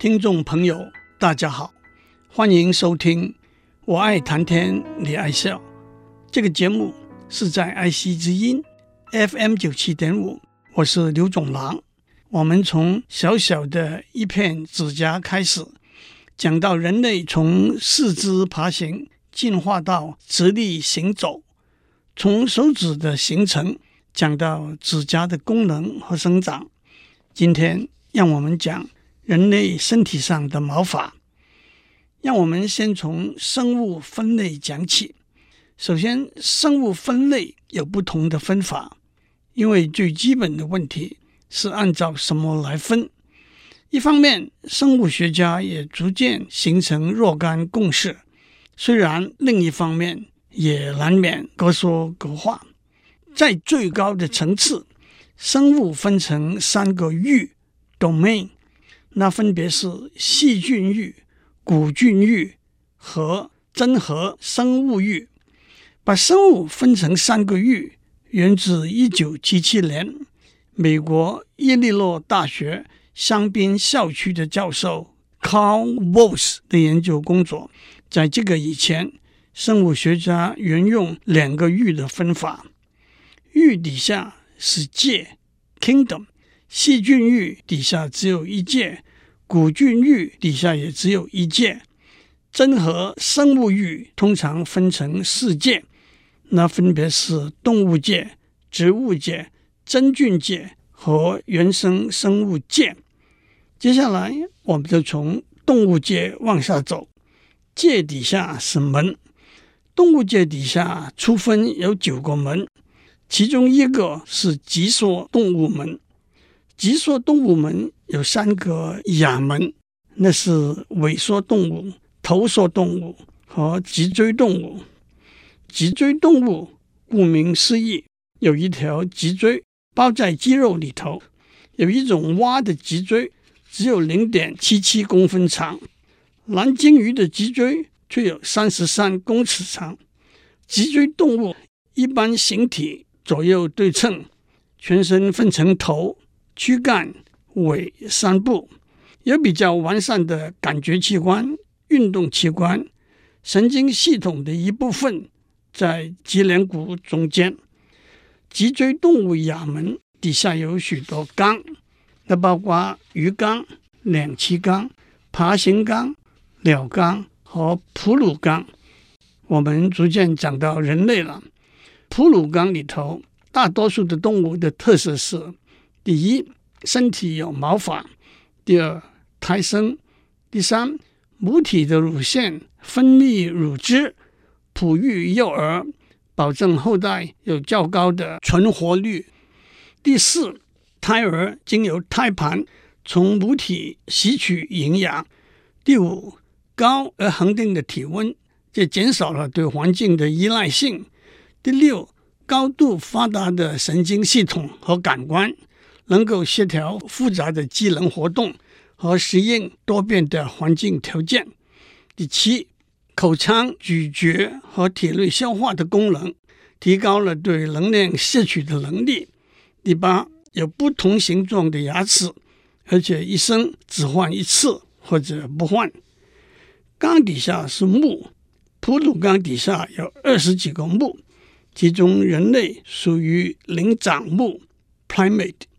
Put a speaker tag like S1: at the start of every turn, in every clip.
S1: 听众朋友，大家好，欢迎收听《我爱谈天，你爱笑》这个节目，是在爱惜之音 FM 九七点五。我是刘总郎。我们从小小的一片指甲开始，讲到人类从四肢爬行进化到直立行走，从手指的形成讲到指甲的功能和生长。今天让我们讲。人类身体上的毛发，让我们先从生物分类讲起。首先，生物分类有不同的分法，因为最基本的问题是按照什么来分。一方面，生物学家也逐渐形成若干共识；虽然另一方面也难免各说各话。在最高的层次，生物分成三个域 （domain）。那分别是细菌域、古菌域和真核生物域。把生物分成三个域，源自一九七七年美国耶利诺大学香槟校区的教授 Carl Woese 的研究工作。在这个以前，生物学家沿用两个域的分法：域底下是界 （kingdom）。细菌域底下只有一界，古菌域底下也只有一界，真核生物域通常分成四界，那分别是动物界、植物界、真菌界和原生生物界。接下来，我们就从动物界往下走，界底下是门，动物界底下粗分有九个门，其中一个是脊索动物门。脊索动物门有三个亚门，那是尾索动物、头索动物和脊椎动物。脊椎动物顾名思义，有一条脊椎包在肌肉里头。有一种蛙的脊椎只有零点七七公分长，蓝鲸鱼的脊椎却有三十三公尺长。脊椎动物一般形体左右对称，全身分成头。躯干、尾三部，有比较完善的感觉器官、运动器官、神经系统的一部分在脊梁骨中间。脊椎动物亚门底下有许多纲，那包括鱼纲、两栖纲、爬行纲、鸟纲和哺乳纲。我们逐渐讲到人类了。哺乳纲里头，大多数的动物的特色是。第一，身体有毛发；第二，胎生；第三，母体的乳腺分泌乳汁，哺育幼儿，保证后代有较高的存活率；第四，胎儿经由胎盘从母体吸取营养；第五，高而恒定的体温，这减少了对环境的依赖性；第六，高度发达的神经系统和感官。能够协调复杂的机能活动和适应多变的环境条件。第七，口腔咀嚼和体内消化的功能提高了对能量摄取的能力。第八，有不同形状的牙齿，而且一生只换一次或者不换。缸底下是木，哺乳纲底下有二十几个目，其中人类属于灵长目 （primate）。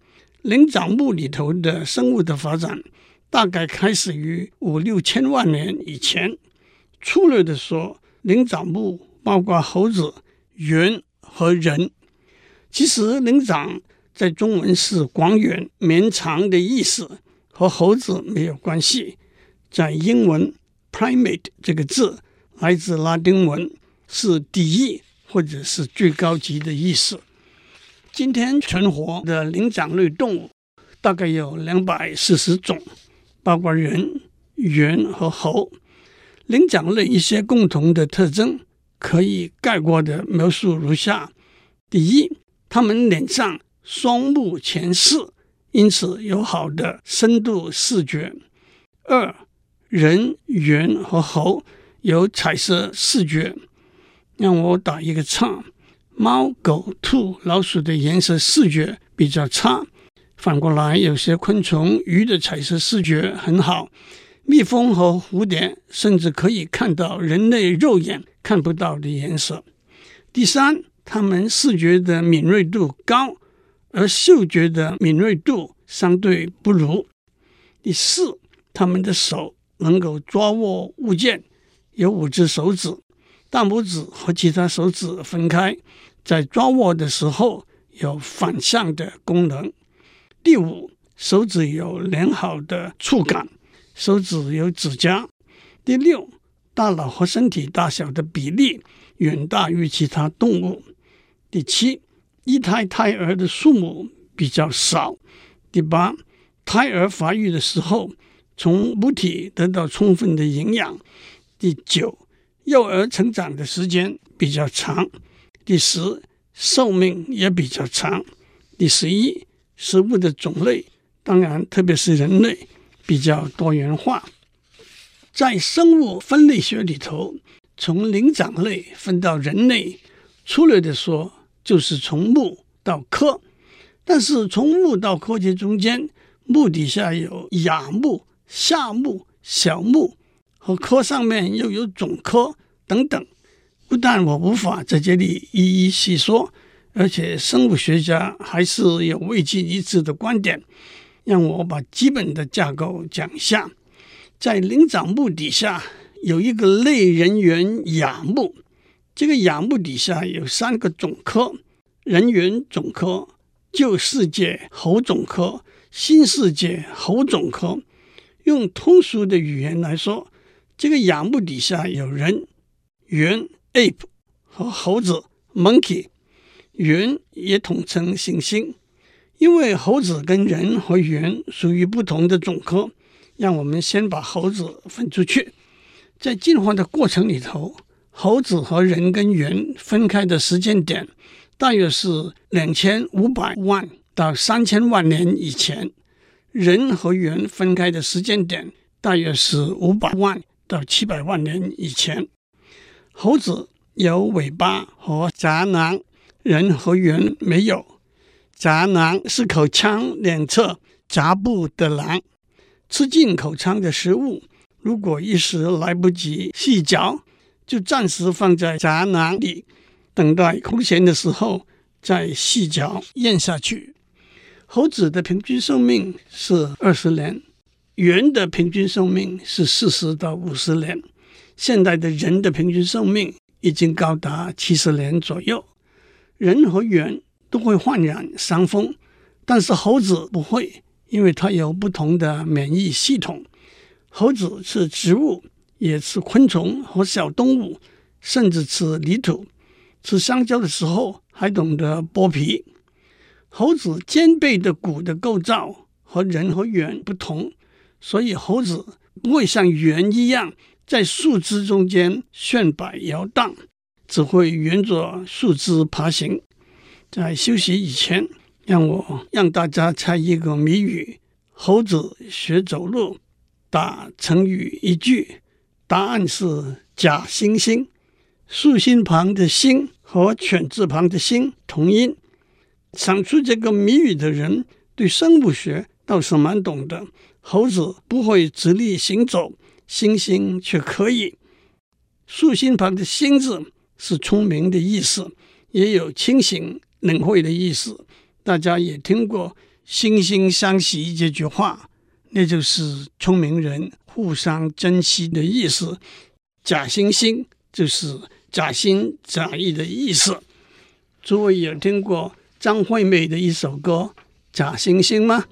S1: 灵长目里头的生物的发展，大概开始于五六千万年以前。粗略的说，灵长目包括猴子、猿和人。其实，灵长在中文是广远绵长的意思，和猴子没有关系。在英文，primate 这个字来自拉丁文，是第一或者是最高级的意思。今天存活的灵长类动物大概有两百四十种，包括人、猿和猴。灵长类一些共同的特征可以概括的描述如下：第一，它们脸上双目前视，因此有好的深度视觉；二，人、猿和猴有彩色视觉。让我打一个叉。猫、狗、兔、老鼠的颜色视觉比较差，反过来，有些昆虫、鱼的彩色视觉很好，蜜蜂和蝴蝶甚至可以看到人类肉眼看不到的颜色。第三，它们视觉的敏锐度高，而嗅觉的敏锐度相对不如。第四，它们的手能够抓握物件，有五只手指，大拇指和其他手指分开，在抓握的时候有反向的功能。第五，手指有良好的触感，手指有指甲。第六，大脑和身体大小的比例远大于其他动物。第七，一胎胎儿的数目比较少。第八，胎儿发育的时候，从母体得到充分的营养。第九，幼儿成长的时间比较长。第十，寿命也比较长。第十一，食物的种类，当然特别是人类比较多元化。在生物分类学里头，从灵长类分到人类，粗略的说，就是从目到科，但是从目到科这中间，目底下有亚目、下目、小目，和科上面又有总科等等。不但我无法在这里一一细说，而且生物学家还是有未尽一致的观点。让我把基本的架构讲一下，在灵长目底下有一个类人猿亚目。这个亚目底下有三个总科：人猿总科、旧世界猴总科、新世界猴总科。用通俗的语言来说，这个亚目底下有人猿 （ape） 和猴子 （monkey）。猿也统称猩猩，因为猴子跟人和猿属于不同的总科，让我们先把猴子分出去。在进化的过程里头。猴子和人跟猿分开的时间点，大约是两千五百万到三千万年以前；人和猿分开的时间点，大约是五百万到七百万年以前。猴子有尾巴和颊囊，人和猿没有。颊囊是口腔两侧颊部的囊，吃进口腔的食物，如果一时来不及细嚼。就暂时放在颊囊里，等待空闲的时候再细嚼咽下去。猴子的平均寿命是二十年，猿的平均寿命是四十到五十年。现代的人的平均寿命已经高达七十年左右。人和猿都会患染伤风，但是猴子不会，因为它有不同的免疫系统。猴子吃植物。也吃昆虫和小动物，甚至吃泥土。吃香蕉的时候还懂得剥皮。猴子肩背的骨的构造和人和猿不同，所以猴子不会像猿一样在树枝中间旋摆摇荡，只会沿着树枝爬行。在休息以前，让我让大家猜一个谜语：猴子学走路，打成语一句。答案是假惺惺，竖心旁的“心”和犬字旁的“心”同音。想出这个谜语的人对生物学倒是蛮懂的。猴子不会直立行走，星星却可以。竖心旁的“心”字是聪明的意思，也有清醒冷慧的意思。大家也听过“惺惺相惜”这句话，那就是聪明人。互相珍惜的意思，假惺惺就是假心假意的意思。诸位有听过张惠妹的一首歌《假惺惺》吗？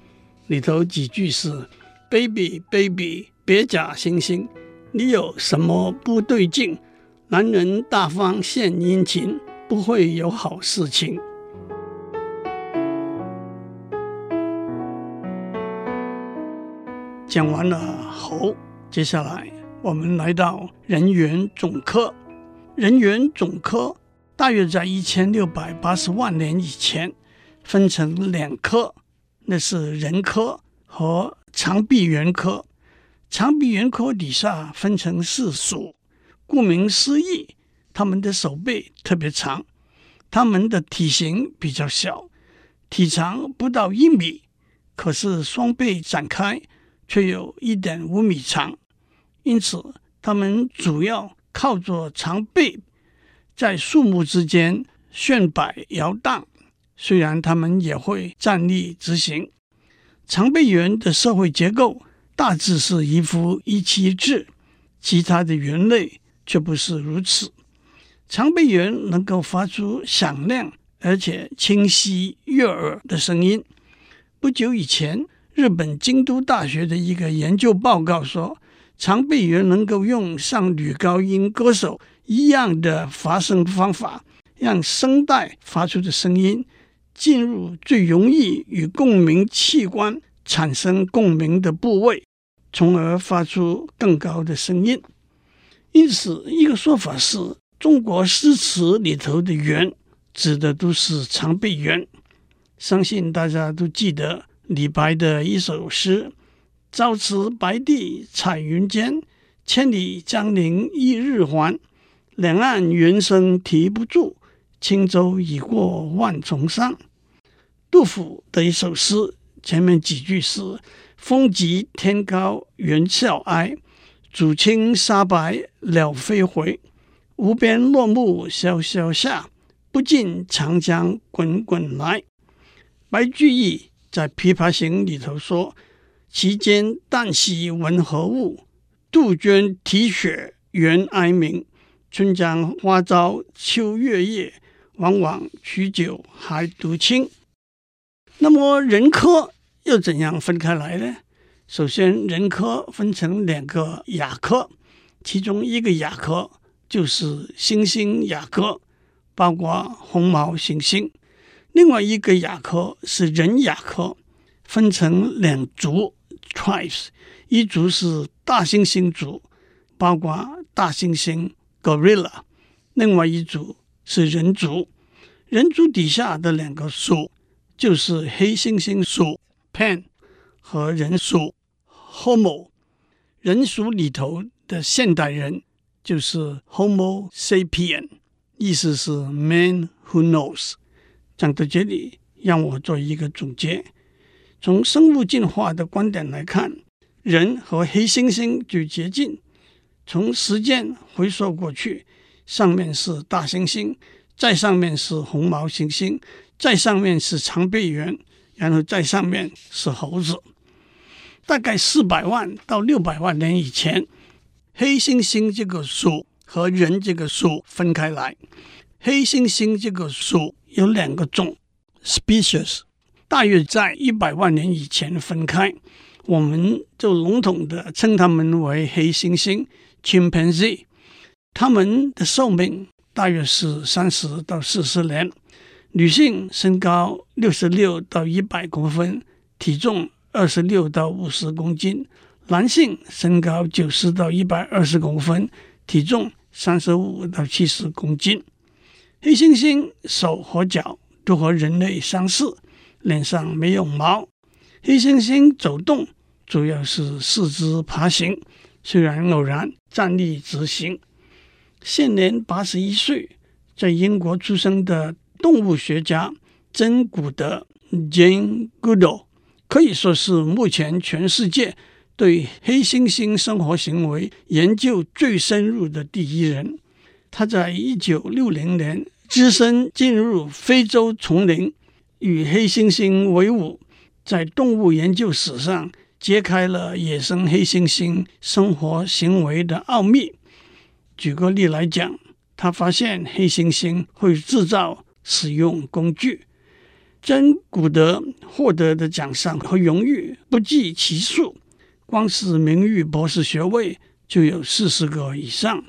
S1: 里头几句是：“Baby baby，别假惺惺，你有什么不对劲？男人大方献殷勤，不会有好事情。”讲完了猴，接下来我们来到人猿总科。人猿总科大约在一千六百八十万年以前分成两科，那是人科和长臂猿科。长臂猿科底下分成四属，顾名思义，它们的手背特别长，它们的体型比较小，体长不到一米。可是双臂展开却有一点五米长，因此它们主要靠着长臂在树木之间旋摆摇荡。虽然它们也会站立直行。长臂猿的社会结构大致是一夫一妻制，其他的猿类却不是如此。长臂猿能够发出响亮而且清晰悦耳的声音。不久以前，日本京都大学的一个研究报告说，长臂猿能够用像女高音歌手一样的发声方法，让声带发出的声音进入最容易与共鸣器官产生共鸣的部位，从而发出更高的声音。因此，一个说法是，中国诗词里头的猿指的都是长臂猿。相信大家都记得李白的一首诗：“朝辞白帝彩云间，千里江陵一日还。两岸猿声啼不住，轻舟已过万重山。”杜甫的一首诗前面几句是：“风急天高猿啸哀，渚清沙白鸟飞回。无边落木萧萧下，不尽长江滚滚来。”白居易在《琵琶行》里头说：“其间旦夕闻何物？杜鹃啼血猿哀鸣。春江花朝秋月夜，往往取酒还独倾。”那么人科又怎样分开来呢？首先，人科分成两个亚科，其中一个亚科就是猩猩亚科，包括红毛猩猩。另外一个亚科是人亚科，分成两族 tribes，一族是大猩猩族，包括大猩猩 gorilla；另外一族是人族，人族底下的两个属就是黑猩猩属 pan 和人属 homo。人属里头的现代人就是 homo sapien，意思是 man who knows。讲到这里，让我做一个总结。从生物进化的观点来看，人和黑猩猩最接近。从时间回溯过去，上面是大猩猩，再上面是红毛猩猩，再上面是长臂猿，然后在上面是猴子。大概四百万到六百万年以前，黑猩猩这个属和人这个属分开来。黑猩猩这个属有两个种 species，大约在一百万年以前分开，我们就笼统的称它们为黑猩猩 （chimpanzee）。它们的寿命大约是三十到四十年，女性身高六十六到一百公分，体重二十六到五十公斤；男性身高九十到一百二十公分，体重三十五到七十公斤。黑猩猩手和脚都和人类相似，脸上没有毛。黑猩猩走动主要是四肢爬行，虽然偶然站立直行。现年八十一岁，在英国出生的动物学家珍·古德 （Jane Goodall） 可以说是目前全世界对黑猩猩生活行为研究最深入的第一人。他在一九六零年只身进入非洲丛林，与黑猩猩为伍，在动物研究史上揭开了野生黑猩猩生活行为的奥秘。举个例来讲，他发现黑猩猩会制造、使用工具。真·古德获得的奖项和荣誉不计其数，光是名誉博士学位就有四十个以上。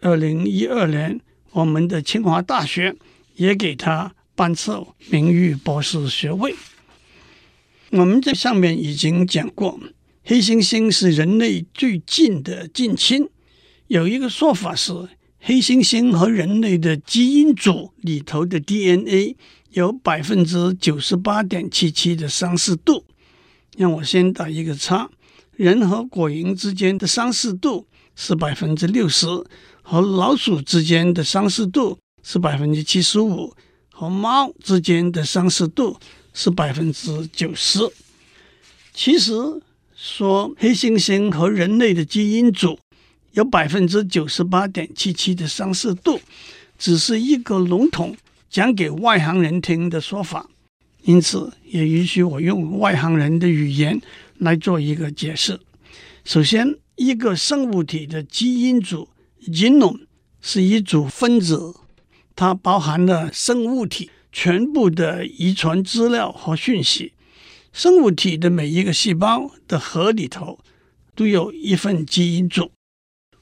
S1: 二零一二年，我们的清华大学也给他颁授名誉博士学位。我们在上面已经讲过，黑猩猩是人类最近的近亲。有一个说法是，黑猩猩和人类的基因组里头的 DNA 有百分之九十八点七七的相似度。让我先打一个叉，人和果蝇之间的相似度是百分之六十。和老鼠之间的相似度是百分之七十五，和猫之间的相似度是百分之九十。其实说黑猩猩和人类的基因组有百分之九十八点七七的相似度，只是一个笼统讲给外行人听的说法。因此，也允许我用外行人的语言来做一个解释。首先，一个生物体的基因组 （genome） 是一组分子，它包含了生物体全部的遗传资料和讯息。生物体的每一个细胞的核里头都有一份基因组。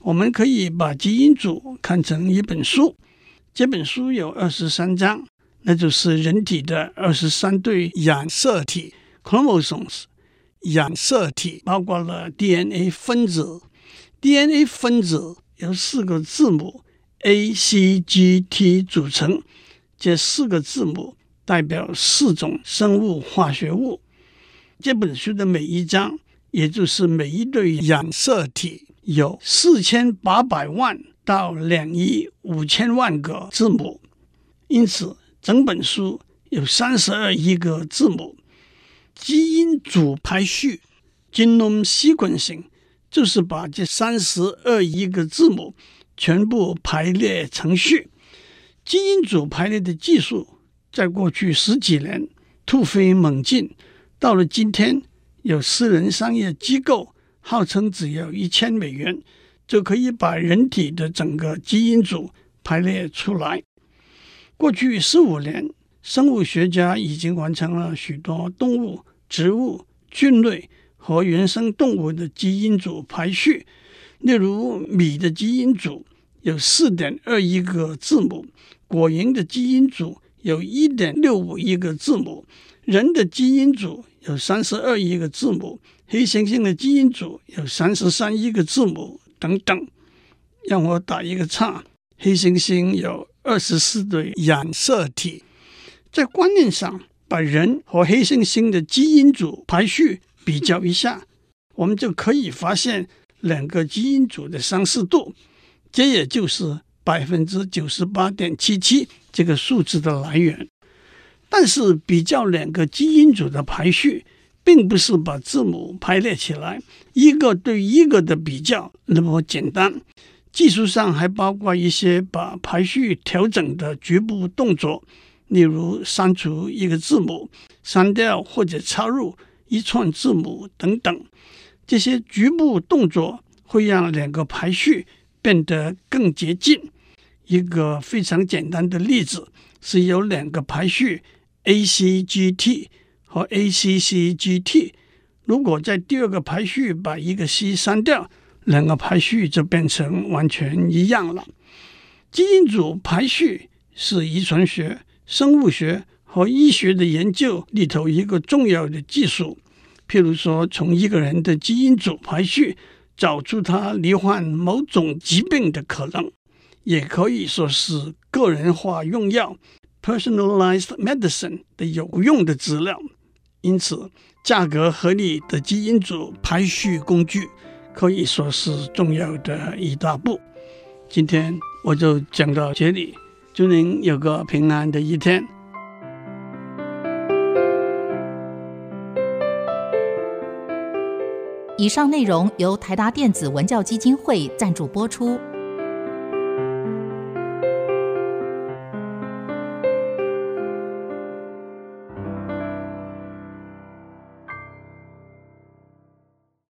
S1: 我们可以把基因组看成一本书，这本书有二十三章。那就是人体的二十三对染色体 （chromosomes）。染色体包括了 DNA 分子，DNA 分子由四个字母 A、C、G、T 组成。这四个字母代表四种生物化学物。这本书的每一章，也就是每一对染色体，有四千八百万到两亿五千万个字母，因此。整本书有三十二亿个字母，基因组排序 （genome sequencing） 就是把这三十二亿个字母全部排列成序。基因组排列的技术在过去十几年突飞猛进，到了今天，有私人商业机构号称只要一千美元就可以把人体的整个基因组排列出来。过去十五年，生物学家已经完成了许多动物、植物、菌类和原生动物的基因组排序。例如，米的基因组有四点二亿个字母，果蝇的基因组有一点六五亿个字母，人的基因组有三十二亿个字母，黑猩猩的基因组有三十三亿个字母，等等。让我打一个岔，黑猩猩有。二十四对染色体，在观念上把人和黑猩猩的基因组排序比较一下，我们就可以发现两个基因组的相似度，这也就是百分之九十八点七七这个数字的来源。但是比较两个基因组的排序，并不是把字母排列起来一个对一个的比较那么简单。技术上还包括一些把排序调整的局部动作，例如删除一个字母、删掉或者插入一串字母等等。这些局部动作会让两个排序变得更接近。一个非常简单的例子是有两个排序 ACGT 和 ACCGT，如果在第二个排序把一个 C 删掉。两个排序就变成完全一样了。基因组排序是遗传学、生物学和医学的研究里头一个重要的技术。譬如说，从一个人的基因组排序找出他罹患某种疾病的可能，也可以说是个人化用药 （personalized medicine） 的有用的资料。因此，价格合理的基因组排序工具。可以说是重要的一大步。今天我就讲到这里，祝您有个平安的一天。
S2: 以上内容由台达电子文教基金会赞助播出。